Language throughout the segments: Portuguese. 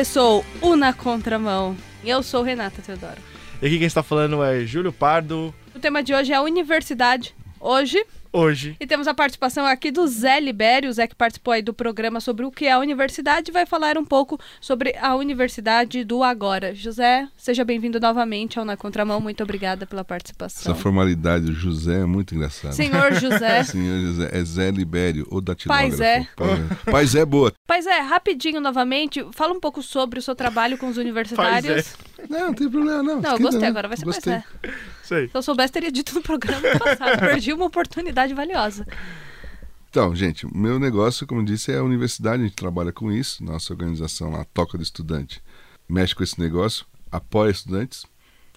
Começou o Na Contramão. Eu sou Renata Teodoro. E aqui quem está falando é Júlio Pardo. O tema de hoje é a universidade. Hoje, Hoje. E temos a participação aqui do Zé Libério, o Zé que participou aí do programa sobre o que é a universidade, vai falar um pouco sobre a universidade do agora. José, seja bem-vindo novamente ao Na Contramão, muito obrigada pela participação. Essa formalidade, José, é muito engraçada. Senhor José. Senhor José, é Zé Libério, o datilógrafo. Pai Zé. Pai Zé, boa. Pai Zé, rapidinho novamente, fala um pouco sobre o seu trabalho com os universitários. Não, não tem problema não. Não, eu gostei, agora vai ser gostei. Pai Zé. Se eu soubesse, teria dito no programa passado. Perdi uma oportunidade valiosa. Então, gente, meu negócio, como disse, é a universidade, a gente trabalha com isso. Nossa organização lá, Toca do Estudante, mexe com esse negócio, apoia estudantes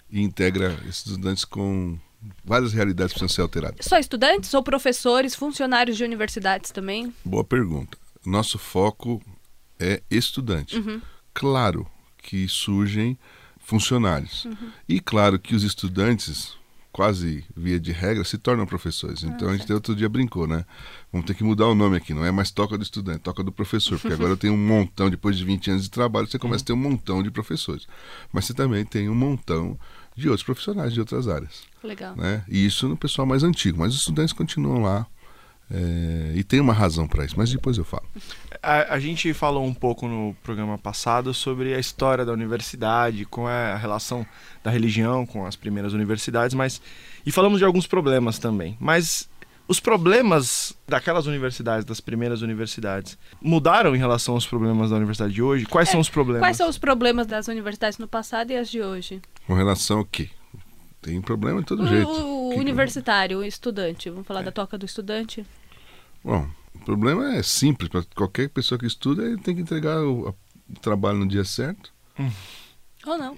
e integra esses estudantes com várias realidades que precisam ser alteradas. Só estudantes ou professores, funcionários de universidades também? Boa pergunta. Nosso foco é estudante. Uhum. Claro que surgem funcionários. Uhum. E claro que os estudantes, quase via de regra, se tornam professores. Então a gente outro dia brincou, né? Vamos ter que mudar o nome aqui, não é mais toca do estudante, toca do professor, porque agora eu tenho um montão, depois de 20 anos de trabalho, você começa a ter um montão de professores. Mas você também tem um montão de outros profissionais de outras áreas. Legal. Né? E isso no pessoal mais antigo, mas os estudantes continuam lá. É, e tem uma razão para isso, mas depois eu falo. A, a, gente falou um pouco no programa passado sobre a história da universidade, com a relação da religião com as primeiras universidades, mas e falamos de alguns problemas também. Mas os problemas daquelas universidades, das primeiras universidades, mudaram em relação aos problemas da universidade de hoje? Quais É, são os problemas? Quais são os problemas das universidades no passado e as de hoje? Com relação ao quê? Tem problema de todo O, jeito. o Que- universitário, o estudante. Vamos É. falar da toca do estudante? Bom, o problema é simples. Para qualquer pessoa que estuda, ele tem que entregar o, o trabalho no dia certo. Ou não.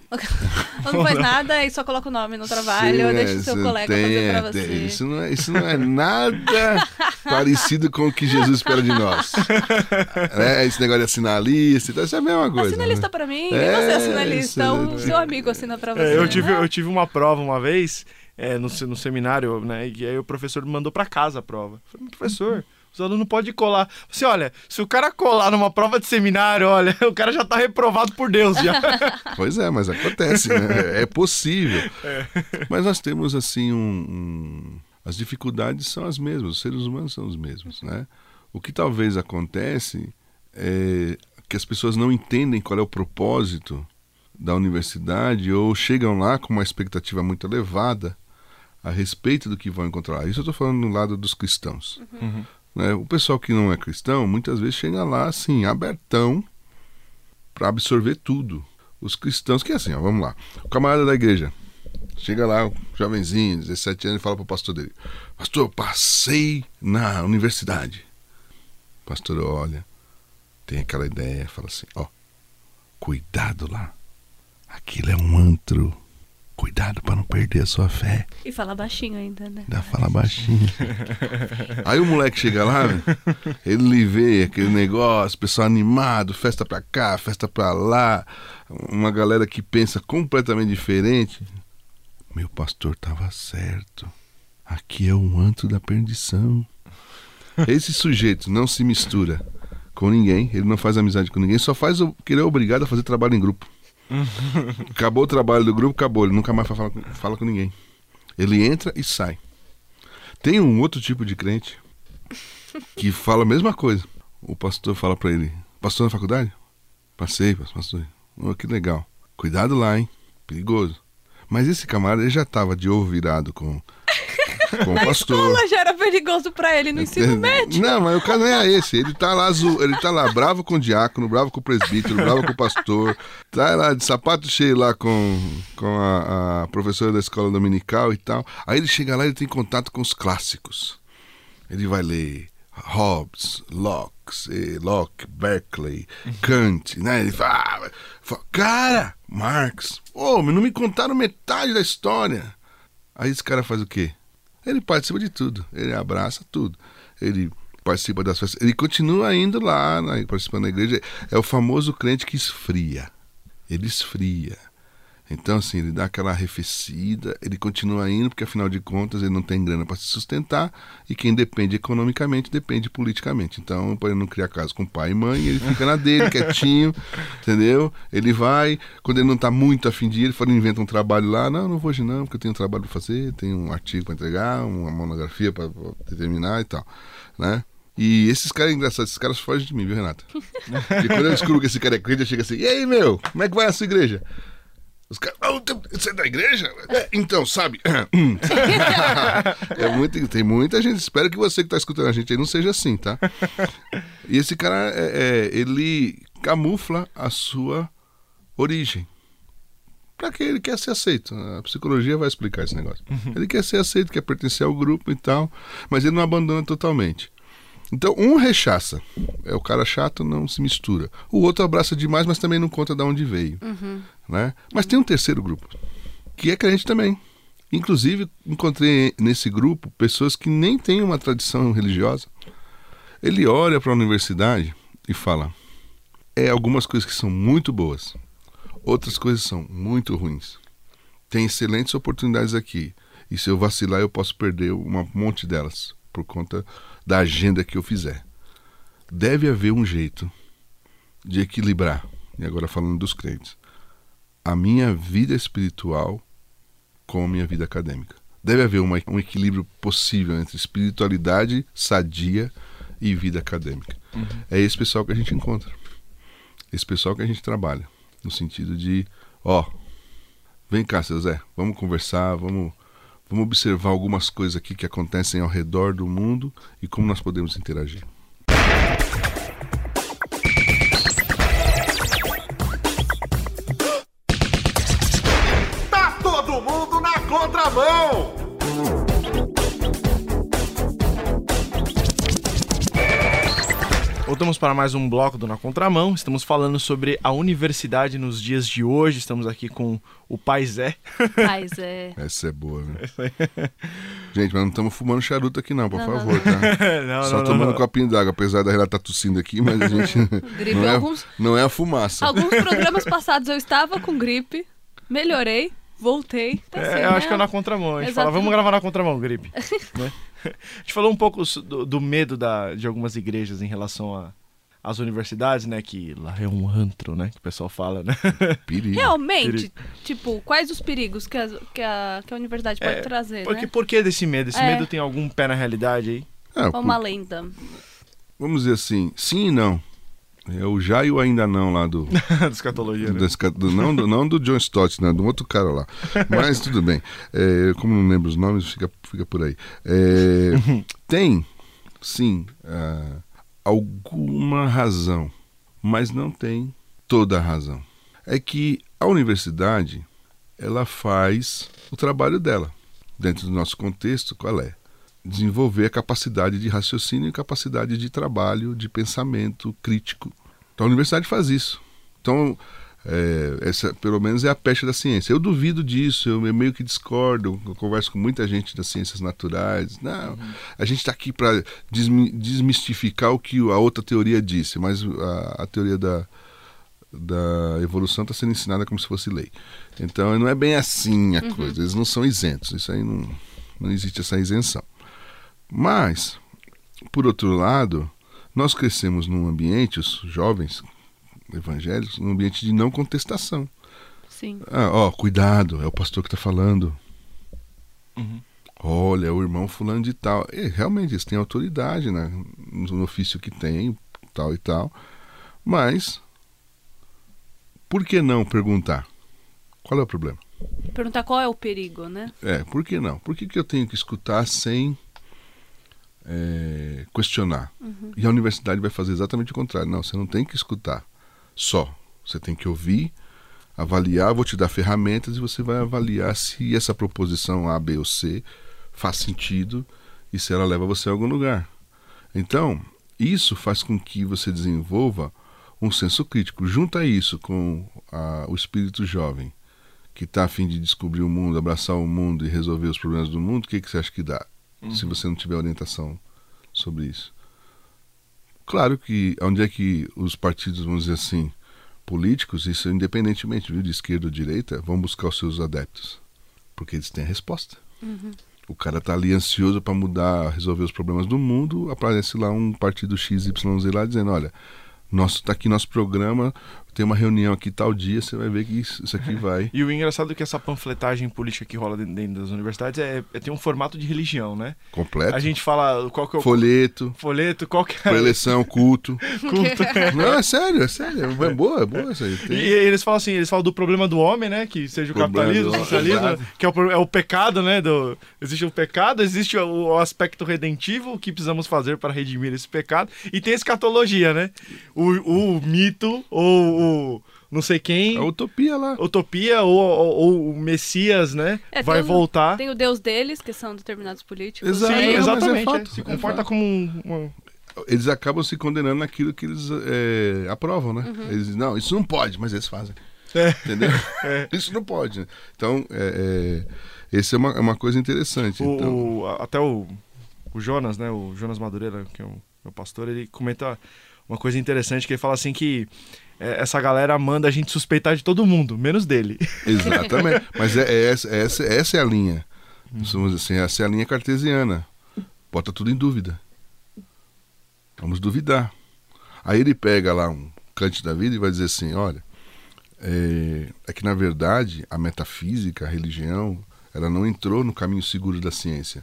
Ou não faz nada e só coloca o nome no trabalho, ou Sim, deixa é, o seu colega tem, fazer pra é, você. tem- Isso não, é, isso não é nada parecido com o que Jesus espera de nós. É, esse negócio de assinar a lista, e tal, isso é a mesma coisa. Assina a né? lista pra mim, É, e você assina a lista, isso, o é. seu amigo assina pra você. É, eu, tive, Ah, eu tive uma prova uma vez é, no, no seminário, né? E aí o professor me mandou para casa a prova. Eu falei, professor, os alunos não podem colar. Você, olha, se o cara colar numa prova de seminário, olha, o cara já tá reprovado por Deus já. Pois é, mas acontece, né? É possível. Mas nós temos, assim, um, um- As dificuldades são as mesmas, os seres humanos são os mesmos, né? O que talvez acontece é que as pessoas não entendem qual é o propósito da universidade ou chegam lá com uma expectativa muito elevada a respeito do que vão encontrar. Isso eu estou falando no lado dos cristãos. Né? O pessoal que não é cristão, muitas vezes chega lá, assim, abertão para absorver tudo os cristãos, que é assim, ó, vamos lá. O camarada da igreja chega lá, um jovenzinho, 17 anos, e fala pro pastor dele: Pastor, eu passei na universidade. O pastor olha, tem aquela ideia, fala assim: Ó, cuidado lá. Aquilo é um antro. Cuidado para não perder a sua fé. E fala baixinho ainda, né? Ainda fala baixinho. Aí o moleque chega lá, ele vê aquele negócio, pessoal animado, festa pra cá, festa pra lá, uma galera que pensa completamente diferente. Meu pastor tava certo. Aqui é o antro da perdição. Esse sujeito não se mistura com ninguém, ele não faz amizade com ninguém, só faz o que ele é obrigado a fazer trabalho em grupo. Acabou o trabalho do grupo, acabou. Ele nunca mais fala, com- fala com ninguém. Ele entra e sai. Tem um outro tipo de crente que fala a mesma coisa. O pastor fala pra ele: Pastor na faculdade? Passei, pastor. Oh, que legal. Cuidado lá, hein? Perigoso. Mas esse camarada ele já tava de ovo virado com, com o pastor. Escola já era perigoso pra ele no ensino médio. Não, mas o caso não é esse. Ele tá lá ele tá lá bravo com o diácono, bravo com o presbítero, bravo com o pastor. Tá lá de sapato cheio lá com, com a, a professora da escola dominical e tal. Aí ele chega lá e ele tem contato com os clássicos. Ele vai ler Hobbes, Locke, eh, Locke, Berkeley, Kant, né? Ele fala, ah, fala, cara, Marx, ô, mas não me contaram metade da história. Aí esse cara faz o quê? Ele participa de tudo, ele abraça tudo, ele participa das festas, ele continua indo lá, né, participando da igreja. É o famoso crente que esfria. Ele esfria. Então, assim, ele dá aquela arrefecida, ele continua indo, porque afinal de contas ele não tem grana para se sustentar, e quem depende economicamente depende politicamente. Então, para ele não criar casa com pai e mãe, ele fica na dele, quietinho, entendeu? Ele vai, quando ele não está muito afim de ir, ele fala, inventa um trabalho lá, não, não vou hoje não, porque eu tenho um trabalho para fazer, tenho um artigo para entregar, uma monografia para determinar e tal, né? E esses caras engraçados, esses caras fogem de mim, viu, Renata? e quando eu descubro que esse cara é crente, eu chego assim, e aí, meu, como é que vai a sua igreja? Os caras, oh, você é da igreja? É, então, sabe? é muito, tem muita gente. Espero que você que está escutando a gente aí não seja assim, tá? E esse cara, é, é, ele camufla a sua origem. Para que ele quer ser aceito. A psicologia vai explicar esse negócio. Ele quer ser aceito, quer pertencer ao grupo e tal, mas ele não abandona totalmente. Então, um rechaça. É o cara chato, não se mistura. O outro abraça demais, mas também não conta de onde veio. Uhum. Né? Mas tem um terceiro grupo, que é crente também. Inclusive, encontrei nesse grupo pessoas que nem têm uma tradição religiosa. Ele olha para a universidade e fala: é algumas coisas que são muito boas, outras coisas são muito ruins. Tem excelentes oportunidades aqui, e se eu vacilar, eu posso perder um monte delas por conta da agenda que eu fizer. Deve haver um jeito de equilibrar, e agora falando dos crentes, a minha vida espiritual com a minha vida acadêmica. Deve haver uma, um equilíbrio possível entre espiritualidade sadia e vida acadêmica. Uhum. É esse pessoal que a gente encontra. Esse pessoal que a gente trabalha. No sentido de, ó, vem cá, seu Zé, vamos conversar, vamos Vamos observar algumas coisas aqui que acontecem ao redor do mundo e como nós podemos interagir. Voltamos para mais um bloco do Na Contramão. Estamos falando sobre a universidade nos dias de hoje. Estamos aqui com o Pai Zé. Pai Zé. Essa é boa, né? Gente, mas não estamos fumando charuto aqui não, por não, favor, não. tá? não, Só não, tomando um copinho d'água, apesar da Renata tá tossindo aqui, mas a gente... gripe, não, é, alguns... não é a fumaça. Alguns programas passados eu estava com gripe, melhorei, voltei. Tá é, assim, eu né? acho que é na contramão. A gente Exatamente. fala, vamos gravar na contramão, gripe. né? A gente falou um pouco do, do medo da, de algumas igrejas em relação a, às universidades, né? Que lá é um antro, né? Que o pessoal fala, né? Perigo. Realmente, Perigo. tipo, quais os perigos que a, que a, que a universidade pode é, trazer, porque, né? Por que desse medo? Esse é. medo tem algum pé na realidade aí? É, Ou uma lenda? Vamos dizer assim, sim e não. É o já e o ainda não lá do. da escatologia, né? do, não, do, não do John Stott, né? Do outro cara lá. Mas tudo bem. É, como não lembro os nomes, fica, fica por aí. É, tem, sim, uh, alguma razão, mas não tem toda a razão. É que a universidade ela faz o trabalho dela. Dentro do nosso contexto, qual é? Desenvolver a capacidade de raciocínio e capacidade de trabalho, de pensamento crítico. Então a universidade faz isso. Então, é, essa pelo menos é a peste da ciência. Eu duvido disso, eu meio que discordo, eu converso com muita gente das ciências naturais. Não, uhum. a gente está aqui para desmistificar o que a outra teoria disse, mas a, a teoria da, da evolução está sendo ensinada como se fosse lei. Então não é bem assim a uhum. coisa, eles não são isentos, isso aí não, não existe essa isenção. Mas, por outro lado, nós crescemos num ambiente, os jovens evangélicos, num ambiente de não contestação. Sim. Ah, ó, cuidado, é o pastor que está falando. Uhum. Olha, é o irmão fulano de tal. E, realmente, eles têm autoridade né, no ofício que tem, tal e tal. Mas, por que não perguntar? Qual é o problema? Perguntar qual é o perigo, né? É, por que não? Por que, que eu tenho que escutar sem é, questionar. Uhum. E a universidade vai fazer exatamente o contrário. Não, você não tem que escutar só. Você tem que ouvir, avaliar, vou te dar ferramentas e você vai avaliar se essa proposição A, B ou C faz sentido e se ela leva você a algum lugar. Então, isso faz com que você desenvolva um senso crítico. Junta isso com a, o espírito jovem, que está a fim de descobrir o mundo, abraçar o mundo e resolver os problemas do mundo, o que, que você acha que dá? Uhum. se você não tiver orientação sobre isso. Claro que onde é que os partidos, vamos dizer assim, políticos, isso independentemente viu, de esquerda ou direita, vão buscar os seus adeptos. Porque eles têm a resposta. O cara tá ali ansioso para mudar, resolver os problemas do mundo, aparece lá um partido XYZ lá dizendo, olha, nosso, tá aqui nosso programa, tem uma reunião aqui tal dia, você vai ver que isso, isso aqui vai. E o engraçado é que essa panfletagem política que rola dentro, dentro das universidades é, é- tem um formato de religião, né? Completo. A gente fala qual que é o Folheto, folheto, qual que é preleção, culto. culto. Não, é sério, é sério. É boa, é boa essa aí. E Tem- eles falam assim, eles falam do problema do homem, né? Que seja o Problema capitalismo, o socialismo, que é o, é o pecado, né? Do, existe o pecado, existe o, o aspecto redentivo, o que precisamos fazer para redimir esse pecado. E tem escatologia, né? O, o mito, ou o não sei quem, A utopia lá. utopia, ou, ou- ou o Messias, né? É, vai tem o- voltar. Tem o deus deles, que são determinados políticos. Exato. Sim, é exatamente. fato, é. Se é comporta como um, um- Eles acabam se condenando naquilo que eles é, aprovam, né? Eles dizem, não, isso não pode, mas eles fazem. É. Entendeu? Isso não pode. né? Então, é, é, esse é uma, é uma coisa interessante. O- então, o- até o, o Jonas, né? O Jonas Madureira, que é o meu pastor, ele comenta uma coisa interessante que ele fala assim que é, essa galera manda a gente suspeitar de todo mundo, menos dele. Exatamente. Mas é, é essa, é essa, essa é a linha. Vamos dizer assim, essa é a linha cartesiana. Bota tudo em dúvida. Vamos duvidar. Aí ele pega lá um cante da vida e vai dizer assim, olha, é, é que na verdade a metafísica, a religião, ela não entrou no caminho seguro da ciência.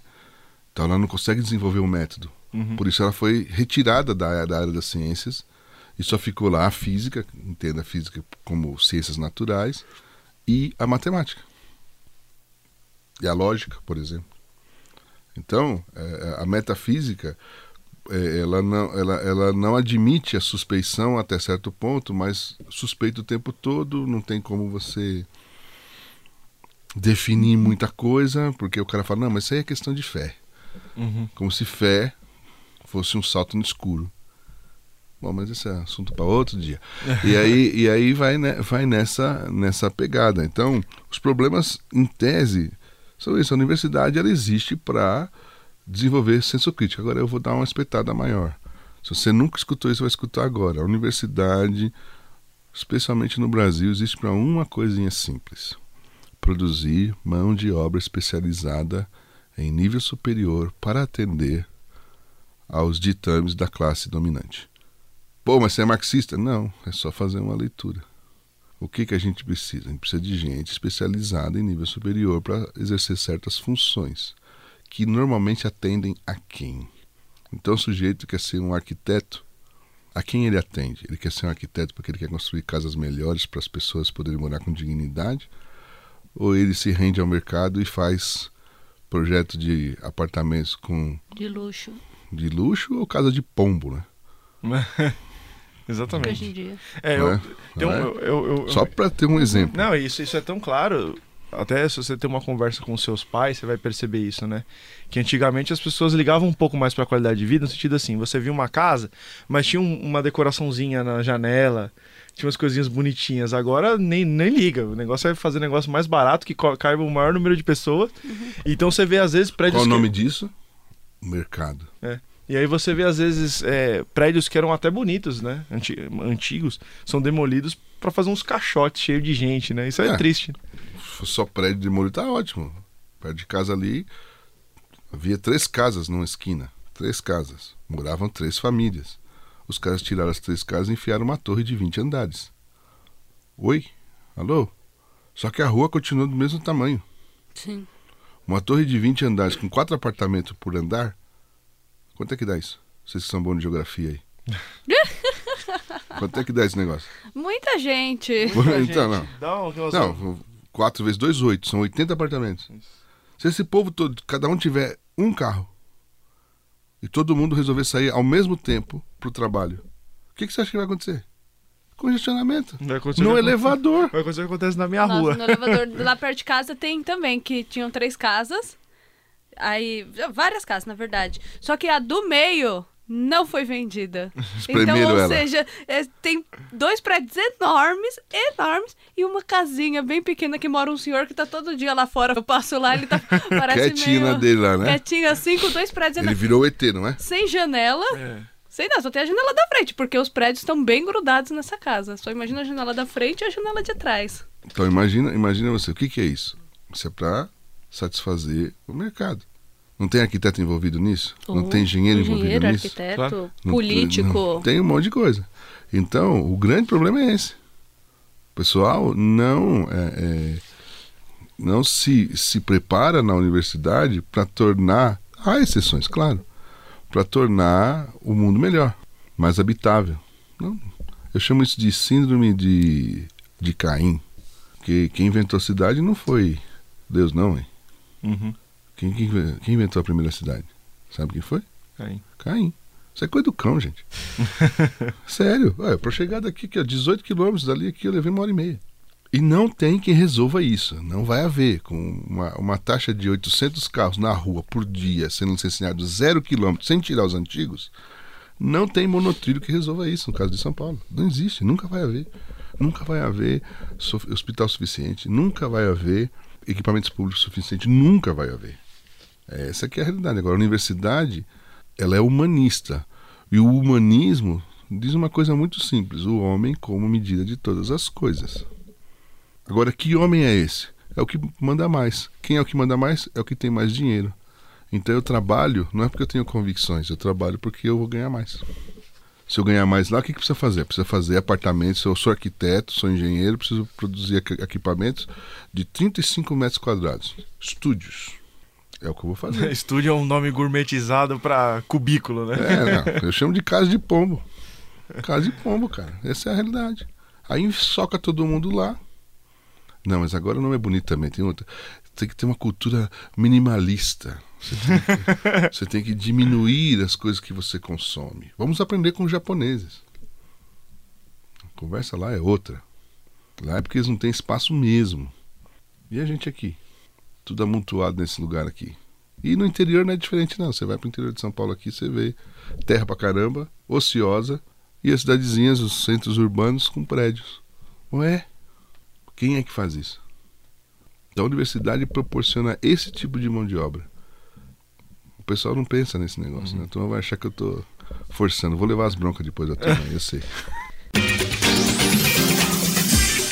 Então ela não consegue desenvolver o método. Por isso ela foi retirada da, da área das ciências e só ficou lá a física, entenda a física como ciências naturais, e a matemática. E a lógica, por exemplo. Então, é, a metafísica, é, ela, não, ela, ela não admite a suspeição até certo ponto, mas suspeita o tempo todo, não tem como você definir muita coisa, porque o cara fala, não, mas isso aí é questão de fé. Como se fé fosse um salto no escuro. Bom, mas esse é assunto para outro dia. E aí, e aí vai, né, vai nessa, nessa pegada. Então, os problemas, em tese, são isso. A universidade ela existe para desenvolver senso crítico. Agora eu vou dar uma espetada maior. Se você nunca escutou isso, vai escutar agora. A universidade, especialmente no Brasil, existe para uma coisinha simples: produzir mão de obra especializada em nível superior para atender aos ditames da classe dominante. Pô, mas você é marxista? Não, é só fazer uma leitura. O que, que a gente precisa? A gente precisa de gente especializada em nível superior para exercer certas funções, que normalmente atendem a quem? Então, o sujeito quer ser um arquiteto. A quem ele atende? Ele quer ser um arquiteto porque ele quer construir casas melhores para as pessoas poderem morar com dignidade? Ou ele se rende ao mercado e faz projeto de apartamentos com De luxo, de luxo ou casa de pombo, né? hoje Exatamente. em dia. É, Não eu, é? tem um- é? eu- eu- eu- Só para ter um exemplo. Não, isso, isso é tão claro. Até se você ter uma conversa com seus pais, você vai perceber isso, né? Que antigamente as pessoas ligavam um pouco mais para a qualidade de vida, no sentido assim, você via uma casa, mas tinha um- uma decoraçãozinha na janela, tinha umas coisinhas bonitinhas. Agora nem, nem liga. O negócio é fazer negócio mais barato, que caiba o maior número de pessoas. Então você vê, às vezes, prédios. Qual o que- nome disso? Mercado. É. E aí você vê, às vezes, é, prédios que eram até bonitos, né? Anti- antigos, são demolidos para fazer uns caixotes cheios de gente, né? Isso é, É. triste. Só prédio demolido tá ótimo. Perto de casa ali havia três casas numa esquina. Três casas. Moravam três famílias. Os caras tiraram as três casas e enfiaram uma torre de 20 andares. Oi? Alô? Só que a rua continua do mesmo tamanho. Sim. Uma torre de 20 andares com quatro apartamentos por andar. Quanto é que dá isso? Vocês que são bons de geografia aí. Quanto é que dá esse negócio? Muita gente. então, não. Dá um, não. Não, 4 vezes 2, 8. São 80 apartamentos. Se esse povo todo, cada um tiver um carro e todo mundo resolver sair ao mesmo tempo pro trabalho, o que, que você acha que vai acontecer? Congestionamento. Vai acontecer No elevador. Vai acontecer o que acontece na minha Nossa, rua. no elevador lá perto de casa tem também, que tinham três casas. Aí, várias casas, na verdade. Só que a do meio não foi vendida. então, ou ela. seja, é, tem dois prédios enormes, enormes, e uma casinha bem pequena que mora um senhor que tá todo dia lá fora. Eu passo lá, ele tá parece Quietinho meio... dele lá, né? Quietinho assim, com dois prédios Ele enormes. virou ET, não é? Sem janela, É. Sei não, só tem a janela da frente, porque os prédios estão bem grudados nessa casa. Só imagina a janela da frente e a janela de trás. Então imagina, imagina você, o que, que é isso? Isso é para satisfazer o mercado. Não tem arquiteto envolvido nisso? não tem engenheiro, envolvido engenheiro, nisso? arquiteto, Claro. Não- político. não- tem um monte de coisa. Então, o grande problema é esse. O pessoal não, é, é, não se, se prepara na universidade para tornar, há exceções, claro, para tornar o mundo melhor, mais habitável. Não, eu chamo isso de síndrome de, de Caim. Que quem inventou a cidade não foi Deus, não, hein? Uhum. Quem, quem, quem inventou a primeira cidade? Sabe quem foi? Aí. Caim. Isso é coisa do cão, gente. Sério. Olha, pra chegar daqui, aqui, ó, 18 quilômetros dali, aqui, eu levei uma hora e meia. E não tem quem resolva isso. Não vai haver. Com uma, uma taxa de 800 carros na rua por dia, sendo licenciados zero quilômetros, sem tirar os antigos, não tem monotrilho que resolva isso, no caso de São Paulo. Não existe. Nunca vai haver. Nunca vai haver hospital suficiente. Nunca vai haver equipamentos públicos suficientes. Nunca vai haver. Essa que é a realidade. Agora, a universidade, ela é humanista. E o humanismo diz uma coisa muito simples: o homem como medida de todas as coisas. Agora, que homem é esse? É o que manda mais. Quem é o que manda mais? É o que tem mais dinheiro. Então eu trabalho, não é porque eu tenho convicções, eu trabalho porque eu vou ganhar mais. Se eu ganhar mais lá, o que, que precisa fazer? Precisa fazer apartamentos. Eu sou arquiteto, sou engenheiro, preciso produzir equi- equipamentos de 35 metros quadrados. Estúdios. É o que eu vou fazer. Estúdio é um nome gourmetizado pra cubículo, né? É, não, eu chamo de casa de pombo. Casa de pombo, cara. Essa é a realidade. Aí soca todo mundo lá. Não, mas agora não é bonito também. Tem, outra, tem que ter uma cultura minimalista. Você tem, que, você tem que diminuir as coisas que você consome. Vamos aprender com os japoneses. A conversa lá é outra. Lá é porque eles não têm espaço mesmo. E a gente aqui? Tudo amontoado nesse lugar aqui. E no interior não é diferente, não. Você vai pro interior de São Paulo aqui, você vê terra pra caramba, ociosa, e as cidadezinhas, os centros urbanos com prédios. Ué, quem é que faz isso? A universidade proporciona esse tipo de mão de obra. O pessoal não pensa nesse negócio, né? Então vai achar que eu tô forçando. Vou levar as broncas depois da turma, eu sei.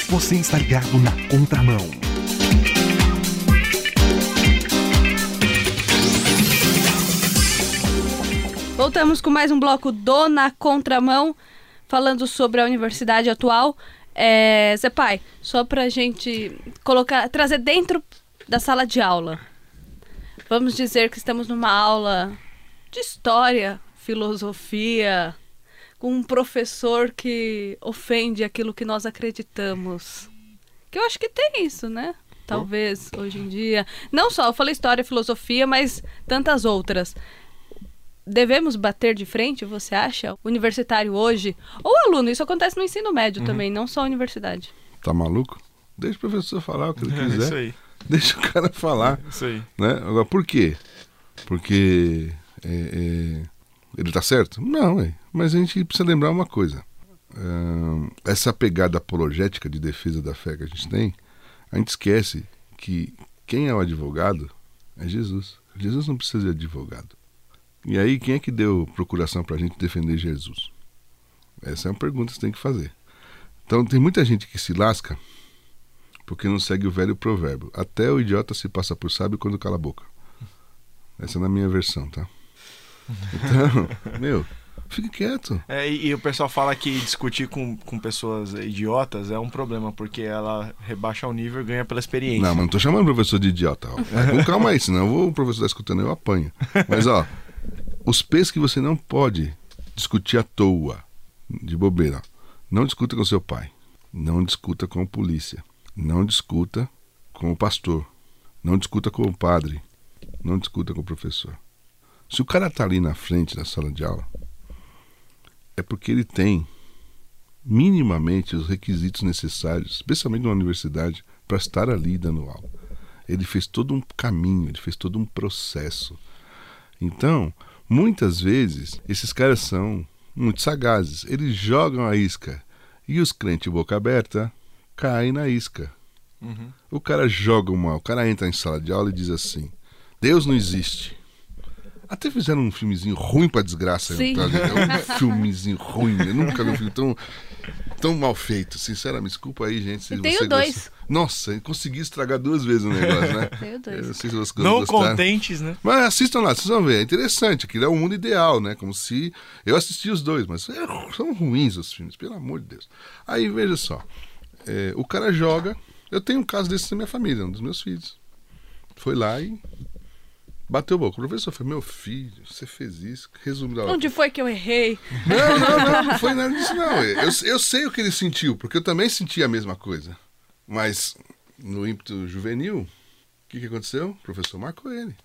Você está ligado na contramão. Voltamos com mais um bloco do Na Contramão, falando sobre a universidade atual. É, Zé Pai, só pra gente colocar, trazer dentro da sala de aula. Vamos dizer que estamos numa aula de história, filosofia, com um professor que ofende aquilo que nós acreditamos. Que eu acho que tem isso, né? Talvez hoje em dia. Não só, eu falei história, filosofia, mas tantas outras. Devemos bater de frente, você acha? Universitário hoje, ou aluno, isso acontece no ensino médio também, não só universidade. Tá maluco? Deixa o professor falar o que ele É isso quiser. aí. Deixa o cara falar. Isso aí. Né? Agora, por quê? Porque é, é, ele tá certo? Não, é. mas a gente precisa lembrar uma coisa. Ahn, essa pegada apologética de defesa da fé que a gente tem, a gente esquece que quem é o advogado é Jesus. Jesus não precisa de advogado. E aí, quem é que deu procuração para a gente defender Jesus? Essa é uma pergunta que você tem que fazer. Então, tem muita gente que se lasca porque não segue o velho provérbio. Até o idiota se passa por sábio quando cala a boca. Essa é na minha versão, tá? Então, meu, fique quieto. É, e, e o pessoal fala que discutir com, com pessoas idiotas é um problema, porque ela rebaixa o nível e ganha pela experiência. Não, mas não tô chamando o professor de idiota. Ó. Com calma aí, senão eu vou- o professor tá escutando, eu apanho. Mas, ó, os P's que você não pode discutir à toa, de bobeira. Não discuta com seu pai. Não discuta com a polícia. Não discuta com o pastor. Não discuta com o padre. Não discuta com o professor. Se o cara tá ali na frente da sala de aula, é porque ele tem minimamente os requisitos necessários, especialmente numa universidade, para estar ali dando aula. Ele fez todo um caminho, ele fez todo um processo. Então, muitas vezes, esses caras são muito sagazes. Eles jogam a isca e os crentes boca aberta caem na isca. Uhum. O cara joga uma, o cara entra em sala de aula e diz assim: Deus não existe. Até fizeram um filmezinho ruim pra desgraça. Sim. Tá? É um filmezinho ruim. Eu nunca vi um filme tão, tão mal feito. Sinceramente, desculpa aí, gente. Se E tem você o dois. gosta- Nossa, consegui estragar duas vezes o negócio, né? Tem o dois. Eu não sei se Não gostaram. contentes, né? Mas assistam lá, vocês vão ver. É interessante. Aquilo é o mundo ideal, né? Como se. Eu assisti os dois, mas é- são ruins os filmes, pelo amor de Deus. Aí, veja só. É, o cara joga. Eu tenho um caso desse na minha família, um dos meus filhos. Foi lá e. Bateu boca. O professor falou: Meu filho, você fez isso. Resumo da Onde foi que eu errei? não, não, não, não foi nada disso, não. Eu, eu sei o que ele sentiu, porque eu também senti a mesma coisa. Mas no ímpeto juvenil, o que, que aconteceu? O professor marcou ele.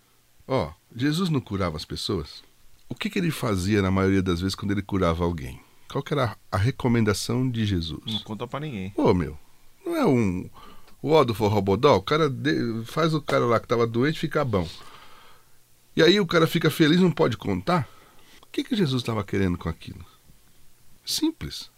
Ó, Jesus não curava as pessoas? O que, que ele fazia na maioria das vezes quando ele curava alguém? Qual que era a, recomendação de Não Jesus? conta pra ninguém. Ô, meu, não é um. O ó do forrobodó, o cara de- faz o cara lá que tava doente ficar bom. E aí o cara fica feliz, não pode contar? O que, que Jesus estava querendo com aquilo? Simples.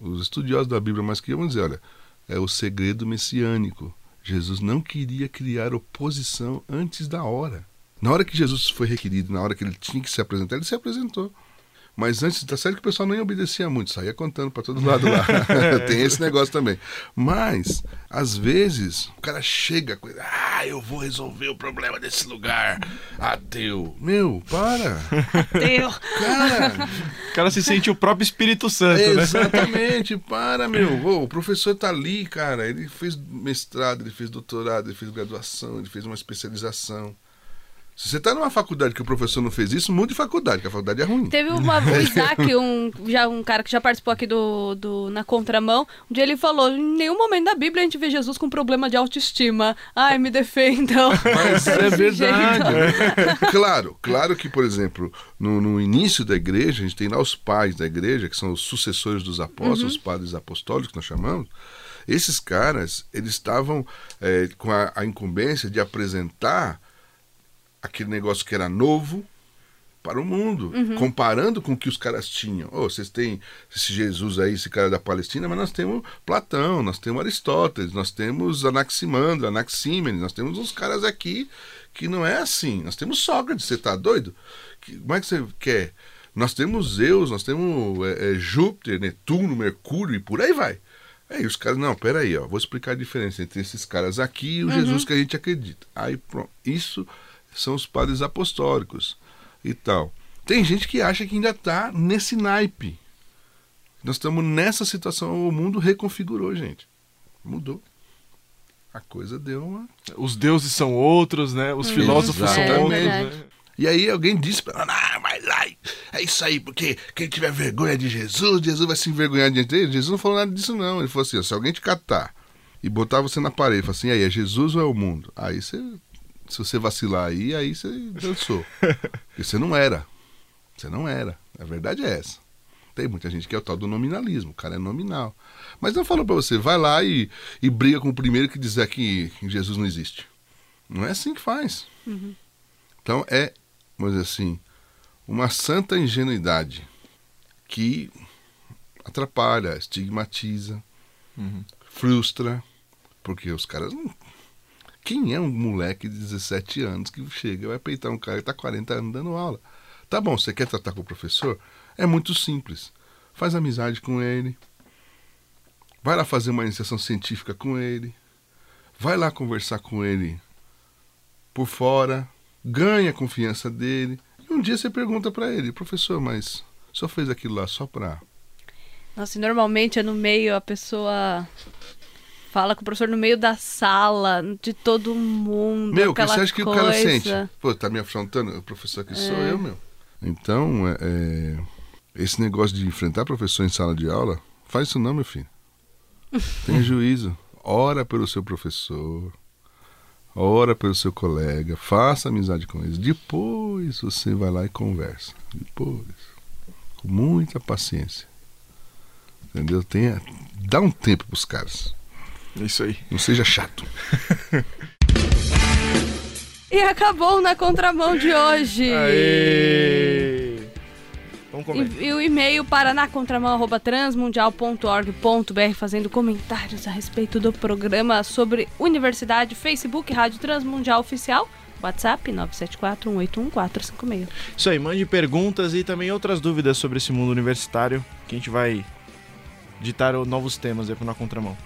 Os estudiosos da Bíblia mais que eu vão dizer, olha, é o segredo messiânico. Jesus não queria criar oposição antes da hora. Na hora que Jesus foi requerido, na hora que ele tinha que se apresentar, ele se apresentou. Mas antes, tá certo que o pessoal nem obedecia muito, saía contando para todo lado lá. Tem esse negócio também. Mas, às vezes, o cara chega com ele, ah, eu vou resolver o problema desse lugar. Ateu. Meu, para. Deu. Cara, O cara se sente o próprio Espírito Santo, né? exatamente, para, meu. Ô, o professor tá ali, cara. Ele fez mestrado, ele fez doutorado, ele fez graduação, ele fez uma especialização. Se você tá numa faculdade que o professor não fez isso, mude de faculdade, que a faculdade é ruim. Teve uma, o Isaac, um, já, um cara que já participou aqui do, do Na Contramão, um dia ele falou: em nenhum momento da Bíblia a gente vê Jesus com problema de autoestima. Ai, me defendam. Mas é verdade. né? claro, claro que, por exemplo, no, no início da igreja, a gente tem lá os pais da igreja, que são os sucessores dos apóstolos, os padres apostólicos, que nós chamamos. Esses caras, eles estavam eh, com a, a incumbência de apresentar aquele negócio que era novo para o mundo, comparando com o que os caras tinham. Oh, vocês têm esse Jesus aí, esse cara da Palestina, mas nós temos Platão, nós temos Aristóteles, nós temos Anaximandro, Anaxímenes, nós temos uns caras aqui que não é assim. Nós temos Sócrates, você tá doido? Que- como é que você quer? Nós temos Zeus, nós temos é, é, Júpiter, Netuno, Mercúrio e por aí vai. Aí os caras, não, peraí, ó, vou explicar a diferença entre esses caras aqui e o Jesus que a gente acredita. Aí pronto, isso são os padres apostólicos e tal. Tem gente que acha que ainda está nesse naipe. Nós estamos nessa situação, o mundo reconfigurou, gente. Mudou. A coisa deu uma. Os deuses são outros, né? Os filósofos são outros. É né? E aí alguém disse pra ela, ah, vai lá, e- é isso aí, porque quem tiver vergonha de Jesus, Jesus vai se envergonhar diante dele. Jesus não falou nada disso, não. Ele falou assim: ó, se alguém te catar e botar você na parede, falar assim, aí, é Jesus ou é o mundo? Aí você, se você vacilar aí, aí você dançou. Porque você não era. Você não era. A verdade é essa. Tem muita gente que é o tal do nominalismo, o cara é nominal. Mas eu falo pra você, vai lá e, e briga com o primeiro que dizer que Jesus não existe. Não é assim que faz. Então é, vamos dizer assim, uma santa ingenuidade que atrapalha, estigmatiza, Uhum. frustra, porque os caras não. Quem é um moleque de 17 anos que chega e vai peitar um cara que está 40 anos dando aula? Tá bom, você quer tratar com o professor? É muito simples. Faz amizade com ele. Vai lá fazer uma iniciação científica com ele. Vai lá conversar com ele por fora. Ganha a confiança dele. E um dia você pergunta para ele, professor, mas senhor fez aquilo lá só para Nossa, e normalmente é no meio, a pessoa fala com o professor no meio da sala, de todo mundo. Meu, o que você acha que o coisa. cara sente? Pô, tá me afrontando? O professor que sou eu, meu. Então, é, é, esse negócio de enfrentar professor em sala de aula, faz isso não, meu filho. Tenha juízo. Ora pelo seu professor. Ora pelo seu colega. Faça amizade com eles. Depois você vai lá e conversa. Depois. Com muita paciência. Entendeu? Tenha, dá um tempo pros caras. É Isso aí. Não seja chato. E acabou na contramão de hoje. Aê! Vamos comer. E, e o e-mail para nacontramão@transmundial.org.br fazendo comentários a respeito do programa sobre universidade, Facebook, Rádio Transmundial Oficial. WhatsApp 974-181-456. Isso aí, mande perguntas e também outras dúvidas sobre esse mundo universitário que a gente vai ditar novos temas aí pro Na Contramão.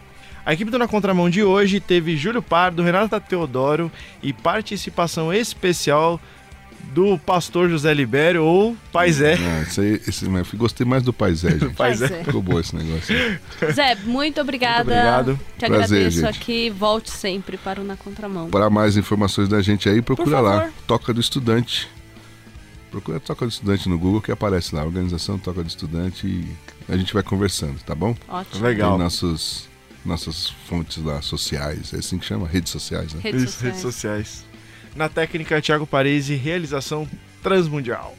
A equipe do Na Contramão de hoje teve Júlio Pardo, Renata Teodoro e participação especial do pastor José Libério ou Pai Zé. Ah, isso aí, esse, eu gostei mais do Pai Zé, gente. Ficou bom esse negócio. aí. Zé, muito obrigada. Muito obrigado. Te Prazer, agradeço gente. aqui. Volte sempre para o Na Contramão. Para mais informações da gente aí, procura lá. Toca do Estudante. Procura Toca do Estudante no Google que aparece lá. Organização Toca do Estudante e a gente vai conversando, tá bom? Ótimo. Legal. Tem nossos, nossas fontes lá sociais, é assim que chama? Redes sociais, né? Redes Isso, sociais. redes sociais. Na técnica, Thiago Paredes realização transmundial.